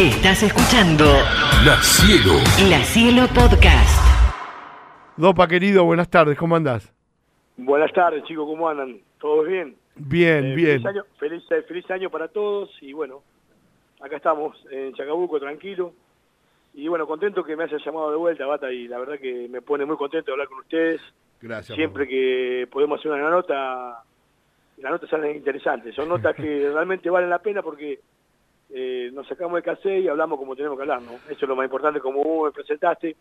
Estás escuchando La Cielo. La Cielo Podcast. Dopa, querido, buenas tardes, ¿cómo andás? Buenas tardes, chicos, ¿cómo andan? ¿Todos bien? Bien, Eh, bien. Feliz año, feliz, eh, feliz año para todos y bueno, acá estamos en Chacabuco, tranquilo. Y bueno, contento que me haya llamado de vuelta, Bata, y la verdad que me pone muy contento de hablar con ustedes. Gracias. Siempre que podemos hacer una nota, las notas salen interesantes. Son notas que realmente valen la pena porque eh, nos sacamos de casé y hablamos como tenemos que hablar, ¿no? Eso es lo más importante, como vos me presentaste,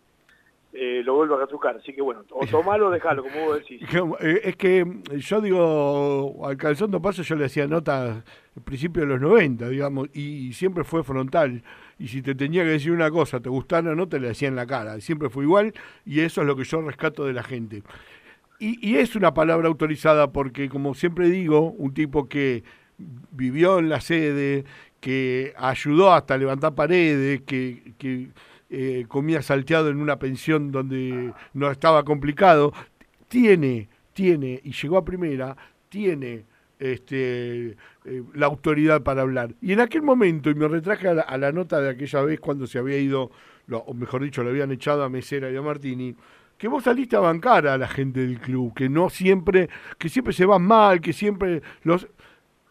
eh, lo vuelvo a retrucar. Así que bueno, o tomalo o dejalo, como vos decís. Eh, Es que mm, yo digo, al calzón de paso yo le hacía notas al principio de los 90, digamos, y siempre fue frontal. Y si te tenía que decir una cosa, te gustara o no, te la decía en la cara. Siempre fue igual y eso es lo que yo rescato de la gente. Y, y es una palabra autorizada porque, como siempre digo, un tipo que vivió en la sede, que ayudó hasta levantar paredes, que, que eh, comía salteado en una pensión donde no estaba complicado, tiene, tiene, y llegó a primera, tiene este, eh, la autoridad para hablar. Y en aquel momento, y me retraje a la, nota de aquella vez cuando se había ido, lo- o mejor dicho, le habían echado a Mesera y a Martini, que vos saliste a bancar a la gente del club, que no siempre, que siempre se van mal, que siempre los...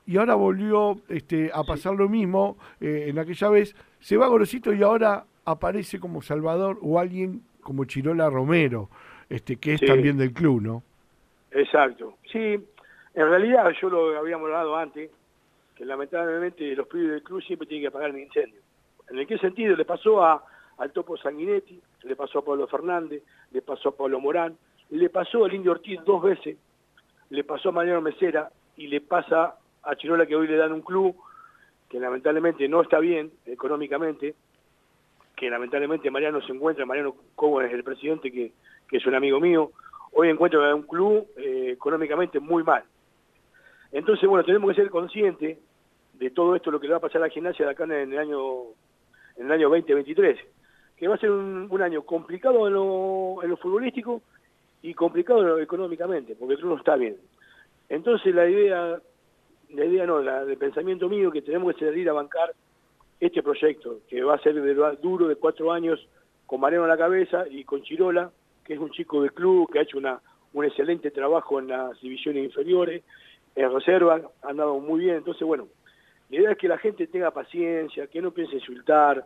Y ahora volvió este, a pasar lo mismo eh, en aquella vez, se va Gorosito y ahora aparece como Salvador o alguien como Chirola Romero, este, que es Sí. también del club, ¿no? Exacto. Sí, en realidad yo lo habíamos hablado antes, que lamentablemente los pibes del club siempre tienen que apagar el incendio. ¿En qué sentido? Le pasó a, al Topo Sanguinetti, le pasó a Pablo Fernández, le pasó a Pablo Morán, le pasó al Indio Ortiz dos veces, le pasó a Mariano Mesera y le pasa a Chirola que hoy le dan un club que lamentablemente no está bien económicamente, que lamentablemente Mariano se encuentra, Mariano Cobo es el presidente que, es un amigo mío, hoy encuentra un club eh, económicamente muy mal. Entonces, bueno, tenemos que ser conscientes de todo esto, lo que le va a pasar a la gimnasia de acá en el año, en el año 2023, que va a ser un, año complicado en lo, en lo futbolístico y complicado económicamente, porque el club no está bien. Entonces la idea, la idea no, la, el pensamiento mío que tenemos que salir a bancar este proyecto, que va a ser de, duro de cuatro años, con Mariano a la cabeza y con Chirola, que es un chico del club, que ha hecho una, un excelente trabajo en las divisiones inferiores, en reserva, ha andado muy bien. Entonces, bueno, la idea es que la gente tenga paciencia, que no piense insultar,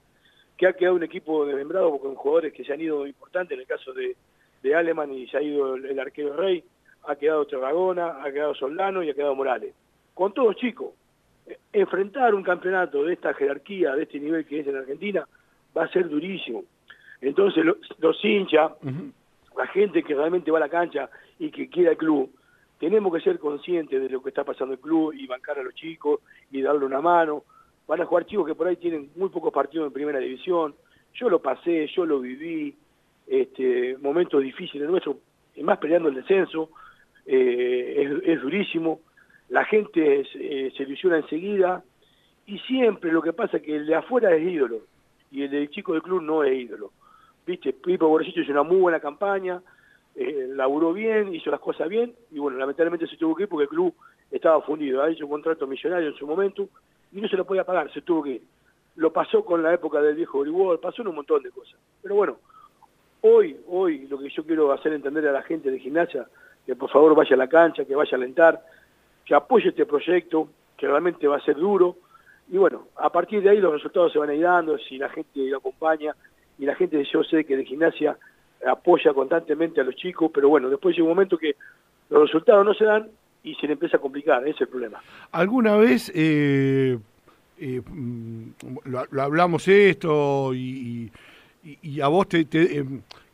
que ha quedado un equipo desmembrado con jugadores que se han ido importantes, en el caso de, de Aleman y se ha ido el, el arquero Rey, ha quedado Tragona, ha quedado Soldano y ha quedado Morales. Con todos chicos, eh, enfrentar un campeonato de esta jerarquía, de este nivel que es en Argentina, va a ser durísimo. Entonces los, los hinchas, la gente que realmente va a la cancha y que quiera el club, tenemos que ser conscientes de lo que está pasando el club y bancar a los chicos y darle una mano. Van a jugar chicos que por ahí tienen muy pocos partidos en primera división. Yo lo pasé, yo lo viví, este, momentos difíciles nuestros, y más peleando el descenso, eh, es, es durísimo. La gente eh, se ilusiona enseguida y siempre lo que pasa es que el de afuera es ídolo y el del chico del club no es ídolo. Viste, Pipo Borgesito hizo una muy buena campaña, eh, laburó bien, hizo las cosas bien, y bueno, lamentablemente se tuvo que ir porque el club estaba fundido, ha hecho un contrato millonario en su momento, y no se lo podía pagar, se tuvo que ir. Lo pasó con la época del viejo Grigol, pasó en un montón de cosas. Pero bueno, hoy, hoy lo que yo quiero hacer entender a la gente de gimnasia, que por favor vaya a la cancha, que vaya a alentar, que apoye este proyecto, que realmente va a ser duro, y bueno, a partir de ahí los resultados se van a ir dando, si la gente lo acompaña, y la gente yo sé que de gimnasia apoya constantemente a los chicos, pero bueno, después llega un momento que los resultados no se dan y se le empieza a complicar, ese es el problema. ¿Alguna vez eh, eh, mm, lo, hablamos esto y, a vos te, eh,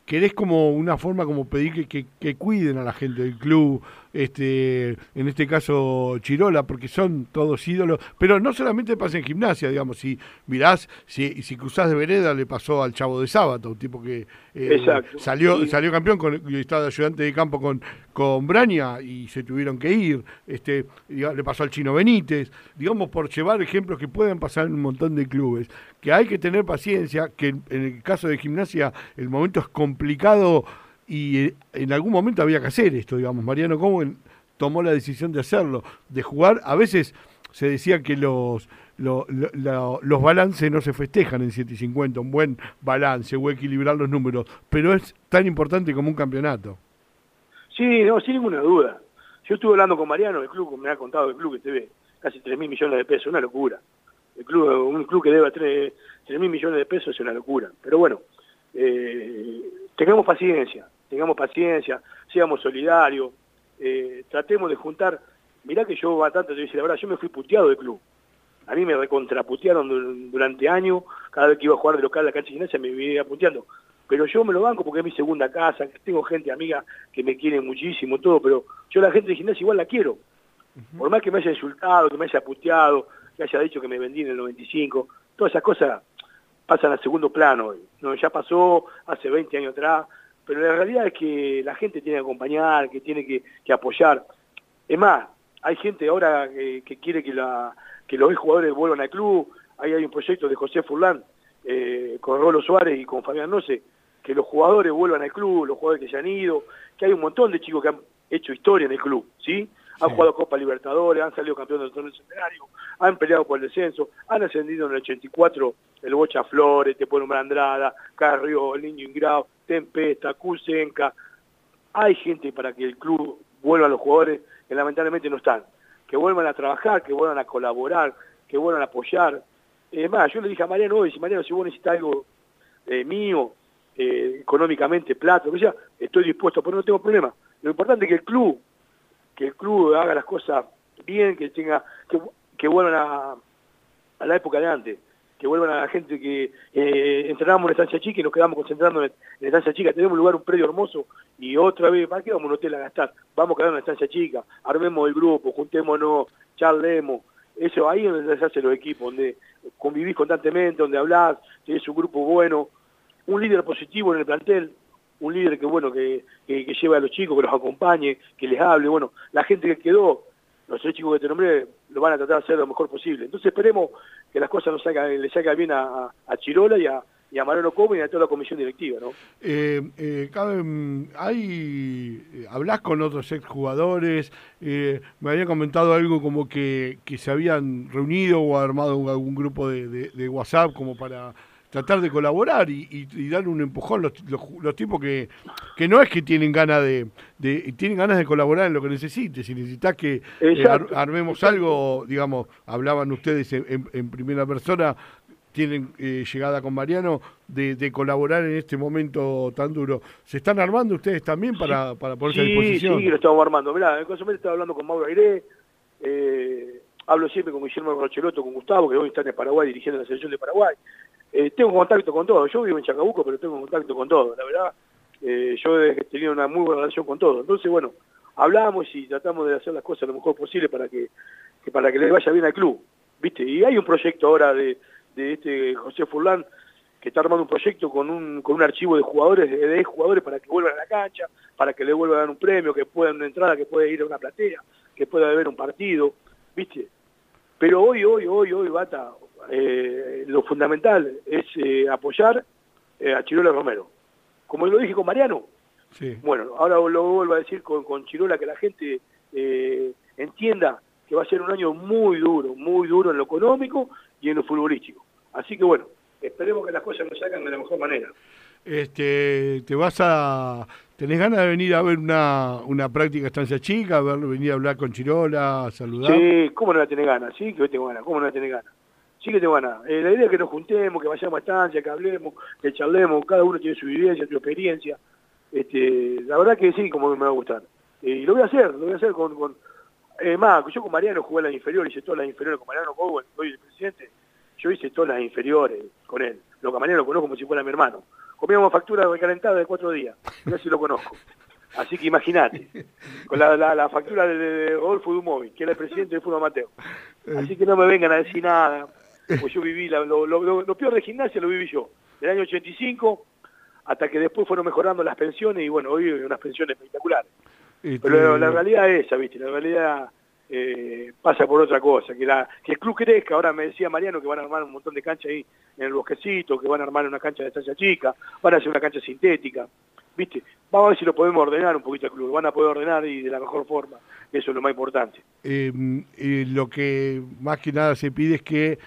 querés como una forma como pedir que, que- que cuiden a la gente del club, este, en este caso Chirola, porque son todos ídolos, pero no solamente pasa en gimnasia, digamos, si mirás, si, si cruzás de vereda le pasó al Chavo de Sábado, un tipo que eh, salió, Sí. salió campeón con, y estaba de ayudante de campo con, con Braña y se tuvieron que ir, este, le pasó al Chino Benítez, digamos, por llevar ejemplos que pueden pasar en un montón de clubes, que hay que tener paciencia, que en el caso de gimnasia el momento es complicado y eh, en algún momento había que hacer esto, digamos, Mariano Cohen tomó la decisión de hacerlo, de jugar, a veces se decía que los lo- lo- lo- los balances no se festejan en 7 y 50, un buen balance o equilibrar los números, pero es tan importante como un campeonato. Sí, no, sin ninguna duda. Yo estuve hablando con Mariano del club, me ha contado el club que te ve casi 3 mil millones de pesos, una locura. El club, un club que debe 3 mil millones de pesos es una locura. Pero bueno, eh, tengamos paciencia, tengamos paciencia, seamos solidarios, eh, tratemos de juntar. Mirá que yo bastante, te decir la verdad, yo me fui puteado del club. A mí me recontraputearon dur- durante años, cada vez que iba a jugar de local a la cancha de gimnasia me iba puteando. Pero yo me lo banco porque es mi segunda casa, tengo gente amiga que me quiere muchísimo, todo, pero yo la gente de gimnasia igual la quiero. Por más que me haya insultado, que me haya puteado, que haya dicho que me vendí en el 95, todas esas cosas pasan a segundo plano. No, ya pasó hace 20 años atrás, pero la realidad es que la gente tiene que acompañar, que tiene que, que apoyar. Es más, hay gente ahora que, que quiere que, la, que los jugadores vuelvan al club, ahí hay un proyecto de José Furlán eh, con Rolo Suárez y con Fabián Noce, que los jugadores vuelvan al club, los jugadores que se han ido, que hay un montón de chicos que han hecho historia en el club, ¿sí? Han Sí. jugado Copa Libertadores, han salido campeones del torneo centenario, han peleado por el descenso, han ascendido en el 84 el Bocha Flores, te nombrar Andrada, Carrió, el Niño Ingrao, Tempesta, Cusenca. Hay gente para que el club vuelva a los jugadores que lamentablemente no están. Que vuelvan a trabajar, que vuelvan a colaborar, que vuelvan a apoyar. Es más, yo le dije a Mariano hoy, si Mariano, si vos necesitas algo eh, mío, eh, económicamente, plata, lo que sea, estoy dispuesto, pero no tengo problema. Lo importante es que el club, que el club haga las cosas bien, que tenga, que, que vuelvan a, a la época de antes, que vuelvan a la gente que eh, entrenábamos en la estancia chica y nos quedamos concentrando en, en estancia chica, tenemos un lugar, un predio hermoso, y otra vez, ¿para qué vamos a un hotel a gastar? Vamos a quedar en la estancia chica, armemos el grupo, juntémonos, charlemos, eso ahí es donde se hacen los equipos, donde convivís constantemente, donde hablás, tenés un grupo bueno, un líder positivo en el plantel, un líder que bueno que, que, que lleve a los chicos, que los acompañe, que les hable, bueno, la gente que quedó, los tres chicos que te nombré, lo van a tratar de hacer lo mejor posible. Entonces esperemos que las cosas nos salgan, le salgan bien a, Chirola y a, y a Mariano Como y a toda la comisión directiva, ¿no? Eh, eh, mm, hay, eh, ¿Hablás con otros exjugadores? Eh, me había comentado algo como que, que se habían reunido o armado algún grupo de WhatsApp como para tratar de colaborar y, y, y dar un empujón los, los, los tipos que, que no es que tienen ganas de, de tienen ganas de colaborar en lo que necesites si necesitas que eh, ar- armemos exacto. algo digamos hablaban ustedes en, en- en primera persona tienen eh, llegada con Mariano de, de colaborar en este momento tan duro. ¿Se están armando ustedes también para, para ponerse a Sí, disposición? sí, lo estamos armando. Mirá, en Cozumel estaba hablando con Mauro Aire, eh, hablo siempre con Guillermo Rocheloto, con Gustavo, que hoy está en Paraguay dirigiendo la selección de Paraguay. Eh, tengo contacto con todos. Yo vivo en Chacabuco, pero tengo contacto con todos. La verdad, eh, yo he tenido una muy buena relación con todos. Entonces, bueno, hablamos y tratamos de hacer las cosas lo mejor posible para que, para que le vaya bien al club. ¿Viste? Y hay un proyecto ahora de, de este José Furlán que está armando un proyecto con un, con un archivo de jugadores, de, de jugadores para que vuelvan a la cancha, para que le vuelvan a dar un premio, que puedan una entrada, que pueda ir a una platea, que pueda haber un partido, ¿viste? Pero hoy, hoy, hoy, hoy, Bata, eh, lo fundamental es eh, apoyar eh, a Chirola Romero. Como lo dije con Mariano, Sí. bueno, ahora lo vuelvo a decir con, con Chirola, que la gente eh, entienda que va a ser un año muy duro, muy duro en lo económico y en lo futbolístico. Así que bueno, esperemos que las cosas nos salgan de la mejor manera. Este, ¿Te vas a... ¿Tenés ganas de venir a ver una, una práctica estancia chica, a ver, venir a hablar con Chirola, a saludar? Sí, ¿cómo no la tenés ganas? Sí, que hoy tengo ganas, ¿cómo no la tenés ganas? Sí que tengo ganas. Eh, la idea es que nos juntemos, que vayamos a estancia, que hablemos, que charlemos, cada uno tiene su vivencia, su experiencia. Este, la verdad que sí, como me va a gustar. Eh, y lo voy a hacer, lo voy a hacer con... con eh, más, yo con Mariano jugué en las inferiores, hice todas las inferiores con Mariano Cowen, hoy el presidente, yo hice todas las inferiores con él. Lo que a Mariano lo conozco como si fuera mi hermano. Comíamos factura recalentada de cuatro días, yo sí lo conozco. Así que imagínate, con la, la, la factura de, Rodolfo Dumovi, que era el presidente del fútbol Mateo. Así que no me vengan a decir nada, pues yo viví, la- lo, lo- lo- lo peor de gimnasia lo viví yo, del año 85 hasta que después fueron mejorando las pensiones y bueno, hoy hay unas pensiones espectaculares. Este, Pero la realidad es esa, ¿viste? La realidad eh, pasa por otra cosa, que, la, que el club crezca. Ahora me decía Mariano que van a armar un montón de canchas ahí en el bosquecito, que van a armar una cancha de estancia chica, van a hacer una cancha sintética. ¿viste? Vamos a ver si lo podemos ordenar un poquito al club, van a poder ordenar y de la mejor forma, eso es lo más importante. Eh, eh, lo que más que nada se pide es que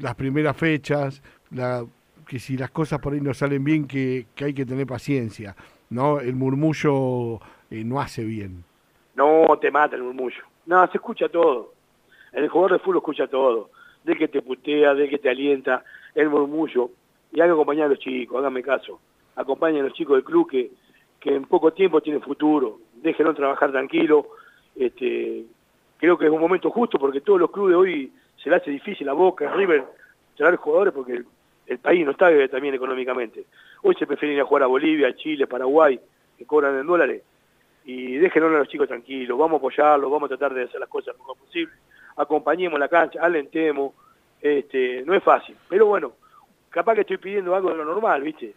las primeras fechas, la, que si las cosas por ahí no salen bien, que, que hay que tener paciencia, ¿no? El murmullo eh, no hace bien. No, te mata el murmullo. No, se escucha todo. El jugador de fútbol escucha todo. De que te putea, de que te alienta, el murmullo. Y hay que acompañar a los chicos, háganme caso. Acompañen a los chicos del club que, que en poco tiempo tienen futuro. Déjenlo trabajar tranquilo. Este, creo que es un momento justo porque todos los clubes hoy se le hace difícil a Boca, a River, traer jugadores porque el, el país no está también económicamente. Hoy se prefieren ir a jugar a Bolivia, Chile, Paraguay, que cobran en dólares. Y déjenlo a los chicos tranquilos, vamos a apoyarlos, vamos a tratar de hacer las cosas lo mejor posible. Acompañemos la cancha, alentemos. Este, no es fácil, pero bueno, capaz que estoy pidiendo algo de lo normal, ¿viste?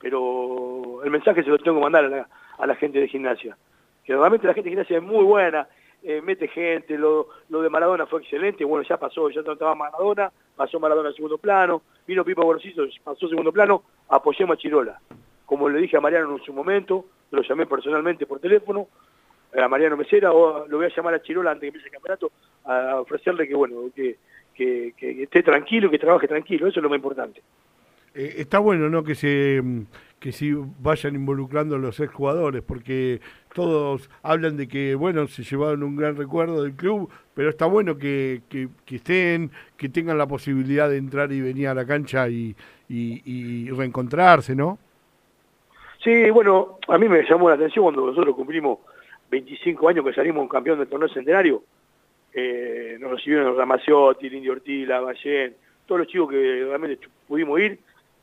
Pero el mensaje se lo tengo que mandar a la, a la gente de gimnasia. Que realmente la gente de gimnasia es muy buena, eh, mete gente, lo, lo de Maradona fue excelente, bueno, ya pasó, ya estaba Maradona, pasó Maradona al segundo plano, vino Pipa Borosito, pasó segundo plano, apoyemos a Chirola. Como le dije a Mariano en su momento, lo llamé personalmente por teléfono, a Mariano Mesera, o lo voy a llamar a Chirola antes de que empiece el campeonato, a ofrecerle que, bueno, que, que, esté tranquilo, que trabaje tranquilo, eso es lo más importante. Eh, está bueno, ¿no? Que se que sí vayan involucrando los exjugadores, porque todos hablan de que, bueno, se llevaron un gran recuerdo del club, pero está bueno que, que, que estén, que tengan la posibilidad de entrar y venir a la cancha y, y, reencontrarse, ¿no? Sí, bueno, a mí me llamó la atención cuando nosotros cumplimos 25 años que salimos un campeón del torneo centenario, eh, nos recibieron Ramaciotti, el Indio Ortiz, la Ballén, todos los chicos que realmente pudimos ir,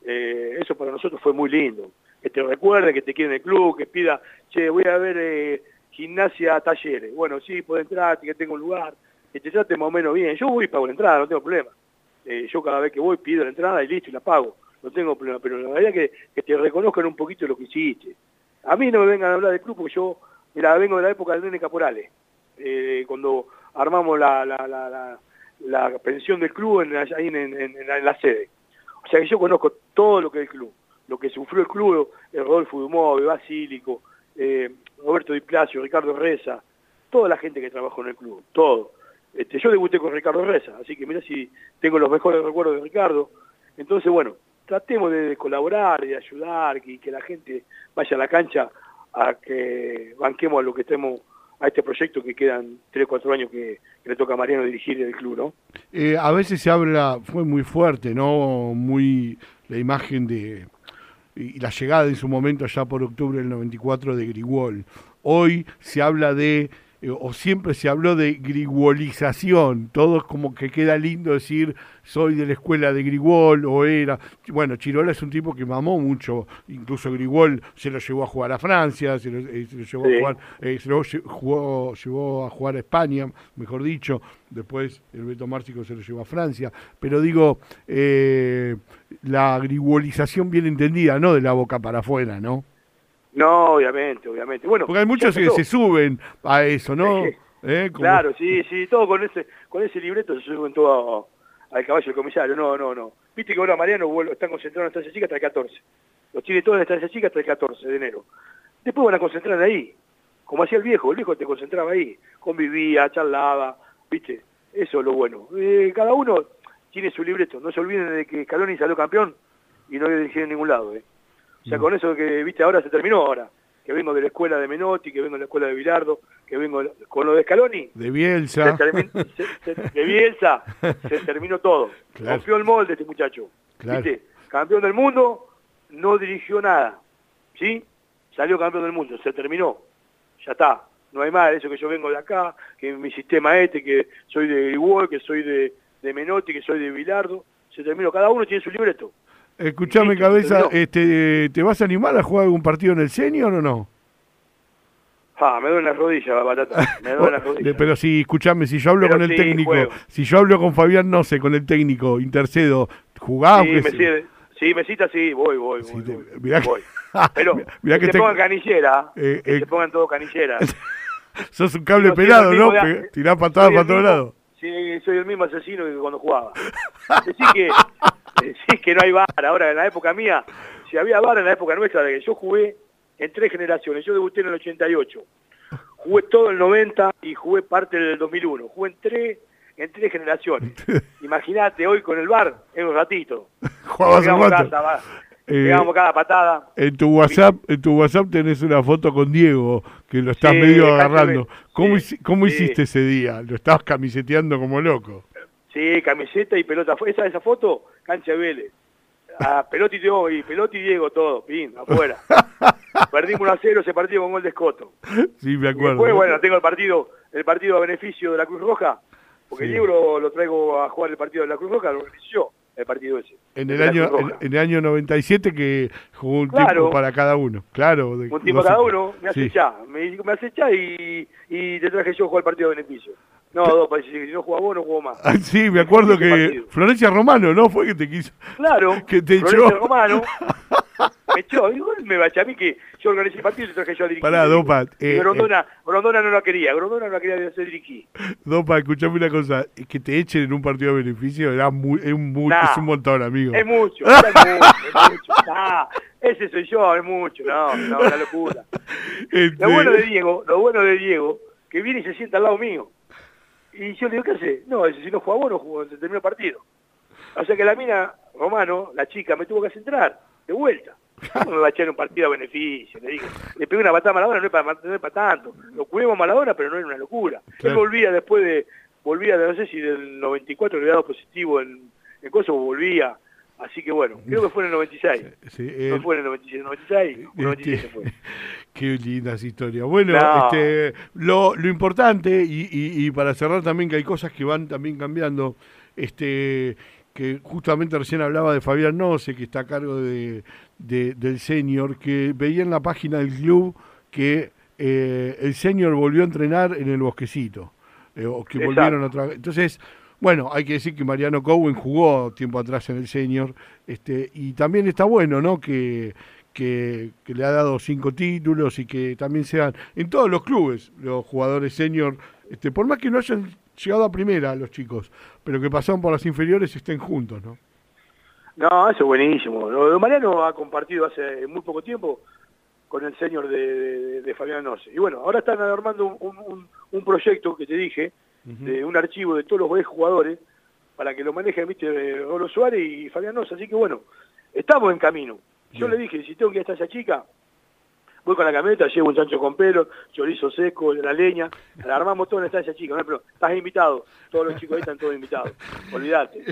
eh, eso para nosotros fue muy lindo. Que te recuerde, que te quiera en el club, que pida, che, voy a ver eh, gimnasia talleres. Bueno, sí, puede entrar, que tenga un lugar, que te trate más o menos bien. Yo voy y pago la entrada, no tengo problema. Eh, yo cada vez que voy pido la entrada y listo, y la pago. No tengo problema, pero la verdad que, que te reconozcan un poquito lo que hiciste. A mí no me vengan a hablar del club porque yo, mira, vengo de la época del Nene Caporales, eh, cuando armamos la, la, la, la, pensión del club en, ahí en, en, en la sede. O sea que yo conozco todo lo que es el club, lo que sufrió el club, el Rodolfo Dumove, Basílico, eh, Roberto Di Placio, Ricardo Reza, toda la gente que trabajó en el club, todo. Este, yo debuté con Ricardo Reza, así que mira si tengo los mejores recuerdos de Ricardo. Entonces, bueno, tratemos de, colaborar, de ayudar, y que la gente vaya a la cancha a que banquemos a lo que estemos a este proyecto que quedan 3 o 4 años que, le toca a Mariano dirigir el club, ¿no? Eh, a veces se habla, fue muy fuerte, ¿no? Muy la imagen de y la llegada en su momento ya por octubre del 94 de Grigol. Hoy se habla de eh, o siempre se habló de griguolización, todo como que queda lindo decir soy de la escuela de Grigol o era, bueno, Chirola es un tipo que mamó mucho, incluso Grigol se lo llevó a jugar a Francia, se lo, eh, se lo llevó sí. a jugar, eh, se lo jugó, llevó a jugar a España, mejor dicho, después el Beto Márcico se lo llevó a Francia, pero digo, la griguolización bien entendida, no de la boca para afuera, ¿no? No, obviamente, obviamente. Bueno, porque hay muchos que se suben a eso, ¿no? ¿Eh? Claro, sí, sí, todo con ese con ese libreto se suben todo al caballo del comisario. No, no, no. Viste que ahora Mariano están concentrados en la estancia chica hasta el 14. Los tiene todos en la estancia chica hasta el 14 de enero. Después van a concentrar ahí, como hacía el viejo. El viejo te concentraba ahí, convivía, charlaba, viste. Eso es lo bueno. Eh, cada uno tiene su libreto. No se olviden de que Scaloni salió campeón y no dirigir en ningún lado, eh. O sea, con eso que, viste, ahora se terminó ahora. Que vengo de la escuela de Menotti, que vengo de la escuela de Bilardo, que vengo con lo de Scaloni. De Bielsa. Se termin, se, se, de Bielsa se terminó todo. Claro. El molde este muchacho. Claro. ¿Viste? Campeón del mundo, no dirigió nada. ¿Sí? Salió campeón del mundo, se terminó. Ya está. No hay más, eso que yo vengo de acá, que mi sistema este, que soy de Grigol, que soy de, de Menotti, que soy de Bilardo. Se terminó. Cada uno tiene su libreto. Escuchame, cabeza, este, ¿te vas a animar a jugar algún partido en el senior o no? Ah, me duele la rodilla, batata. Me duele la rodilla. Pero si, escuchame, si yo hablo Pero con el sí, técnico, juego. si yo hablo con Fabián, no sé, con el técnico, intercedo, ¿jugás? Sí, me, sí, sí, me cita, sí, voy, voy, sí, voy, te, mirá voy. Pero mirá que, que te pongan canillera, eh, que eh, te pongan todo canillera. Sos un cable pelado, ¿no? De, Tirás patadas para todos lados. Sí, soy el mismo asesino que cuando jugaba. Así que sí, que no hay bar. Ahora, en la época mía, si había bar en la época nuestra de que yo jugué, en tres generaciones. Yo debuté en el 88. Jugué todo el 90 y jugué parte del 2001. Jugué en tres, en tres generaciones. Imagínate, hoy con el bar, en un ratito. Jugabas un rato. Eh, Llegamos cada patada. En tu WhatsApp, en tu WhatsApp tenés una foto con Diego, que lo estás Sí, medio agarrando. ¿Cómo, Sí, cómo sí. hiciste ese día? Lo estabas camiseteando como loco. Sí, camiseta y pelota. Esa, esa foto, cancha de Vélez. A Pelotti y Diego, y Pelotti y Diego, todo, pin, afuera. Perdimos 1 a 0 ese partido con gol de Escoto. Sí, me Y acuerdo. después, bueno, tengo el partido, el partido a beneficio de la Cruz Roja, porque Sí. Diego lo, lo traigo a jugar el partido de la Cruz Roja, lo organizé yo, el partido ese. en el año en, el año 97 que jugó un Claro. tiempo para cada uno. Claro. de- Un tiempo dos cada uno, me Sí. acechá, me, me acechá y, y te traje yo a jugar el partido de beneficio. No, dos, que si no jugás vos, no juego más. Ah, sí, me acuerdo que. Florencia Romano, ¿no? Fue que te quiso. Claro, Que te Florencio echó. Romano me echó, bueno, me bachó a mí que yo organicé el partido y traje yo a dirigir. Pará, Dopa, eh, Grondona, Grondona no la quería, Grondona no la quería hacer dirigir. Dopa, escuchame una cosa. Que te echen en un partido de beneficio era muy, es, Nah. es un montón, amigo. Es mucho, es mucho, es mucho. Nah, ese soy yo, es mucho, no, no, una locura. Este, Lo bueno de Diego, lo bueno de Diego, que viene y se sienta al lado mío. Y yo le digo, ¿qué hace? No, dice, si no juega vos, no jugó, se terminó el partido. O sea que la mina, Romano, la chica, me tuvo que hacer entrar, de vuelta. ¿Cómo me va a echar un partido a beneficio? Le dije, le pegué una patada a Maradona, no es para, no es para tanto. Lo cuidemos a Maradona, pero no era una locura. Claro. Él volvía después de, volvía de, no sé si del 94 le había dado positivo en, en Kosovo, volvía. Así que bueno, creo que fue en el 96. sí, No eh, fue en el 96, 96, o 97 Este, fue. Qué lindas historias. Bueno, No. este, lo, lo importante, y, y- y para cerrar también, que hay cosas que van también cambiando, este, que justamente recién hablaba de Fabián Noce, que está a cargo de, de- del senior, que veía en la página del club que eh, el senior volvió a entrenar en el bosquecito, eh, o que Exacto. volvieron otra vez. Entonces, bueno, hay que decir que Mariano Cowen jugó tiempo atrás en el senior, este, y también está bueno, ¿no? Que, que, le ha dado cinco títulos y que también sean en todos los clubes los jugadores senior, este, por más que no hayan llegado a primera los chicos, pero que pasaron por las inferiores estén juntos, ¿no? No, eso es buenísimo. Lo Mariano ha compartido hace muy poco tiempo con el señor de, Fabián Noce. Y bueno, ahora están armando un proyecto que te dije, de un archivo de todos los jugadores, para que lo manejen, viste, Rolo Suárez y Fabián Noce. Así que bueno, estamos en camino. Yo Bien. le dije, si tengo que ir hasta esa chica, voy con la camioneta, llevo un chancho con pelo, chorizo seco, la leña, la armamos todo en esa chica, no problema. estás invitado, todos los chicos ahí están todos invitados. Olvídate,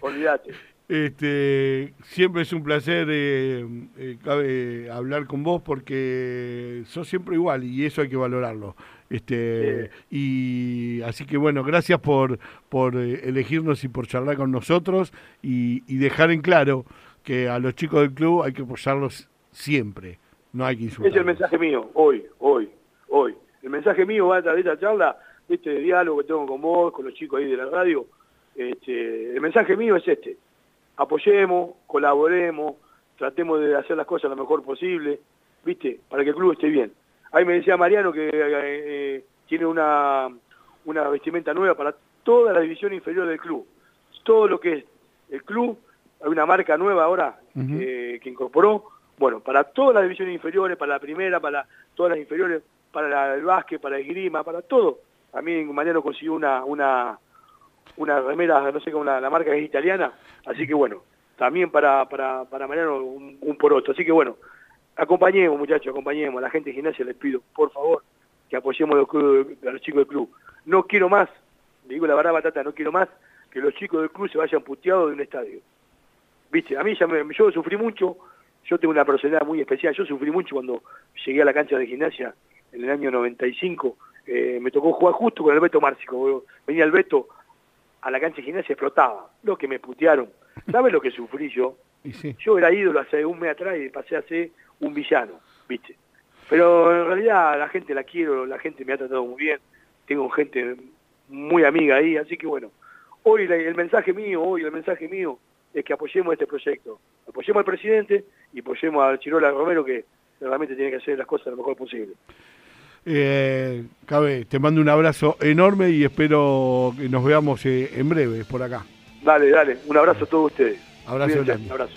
olvídate. Este, siempre es un placer eh, eh, cabe hablar con vos porque sos siempre igual y eso hay que valorarlo. Este, y así que bueno, gracias por, por eh, elegirnos y por charlar con nosotros y, y dejar en claro que a los chicos del club hay que apoyarlos siempre, no hay que Ese es el insultarlos. mensaje mío, hoy, hoy, hoy. El mensaje mío va a través de esta charla, de este diálogo que tengo con vos, con los chicos ahí de la radio. Este, el mensaje mío es este. Apoyemos, colaboremos, tratemos de hacer las cosas lo mejor posible, ¿viste? Para que el club esté bien. Ahí me decía Mariano que eh, eh, tiene una, una vestimenta nueva para toda la división inferior del club. Todo lo que es el club, hay una marca nueva ahora que incorporó, bueno, para todas las divisiones inferiores, para la primera, para todas las inferiores, para la- el básquet, para el grima, para todo. A mí Mariano consiguió una, una, una remera, no sé cómo la, la marca es italiana, así que bueno, también para, para, para Mariano un, un poroto. Así que bueno, acompañemos muchachos, acompañemos. A la gente de gimnasia les pido, por favor, que apoyemos a los, clubes- a los chicos del club. No quiero más, le digo la verdad batata, no quiero más que los chicos del club se vayan puteados de un estadio. Viste, a mí ya me, yo sufrí mucho, yo tengo una personalidad muy especial, yo sufrí mucho cuando llegué a la cancha de gimnasia en el año 95, eh, me tocó jugar justo con el Beto Márcico, venía el Beto a la cancha de gimnasia explotaba, lo que me putearon, ¿sabes lo que sufrí yo? Sí. Yo era ídolo hace un mes atrás y pasé a ser un villano, ¿viste? Pero en realidad la gente la quiero, la gente me ha tratado muy bien, tengo gente muy amiga ahí, así que bueno, hoy el mensaje mío, hoy el mensaje mío es que apoyemos este proyecto, apoyemos al presidente y apoyemos al Chirola Romero que realmente tiene que hacer las cosas lo mejor posible. Eh, Cabe, te mando un abrazo enorme y espero que nos veamos eh, en breve por acá. Dale, dale, un abrazo a todos ustedes. Abrazo Cuídense, un abrazo.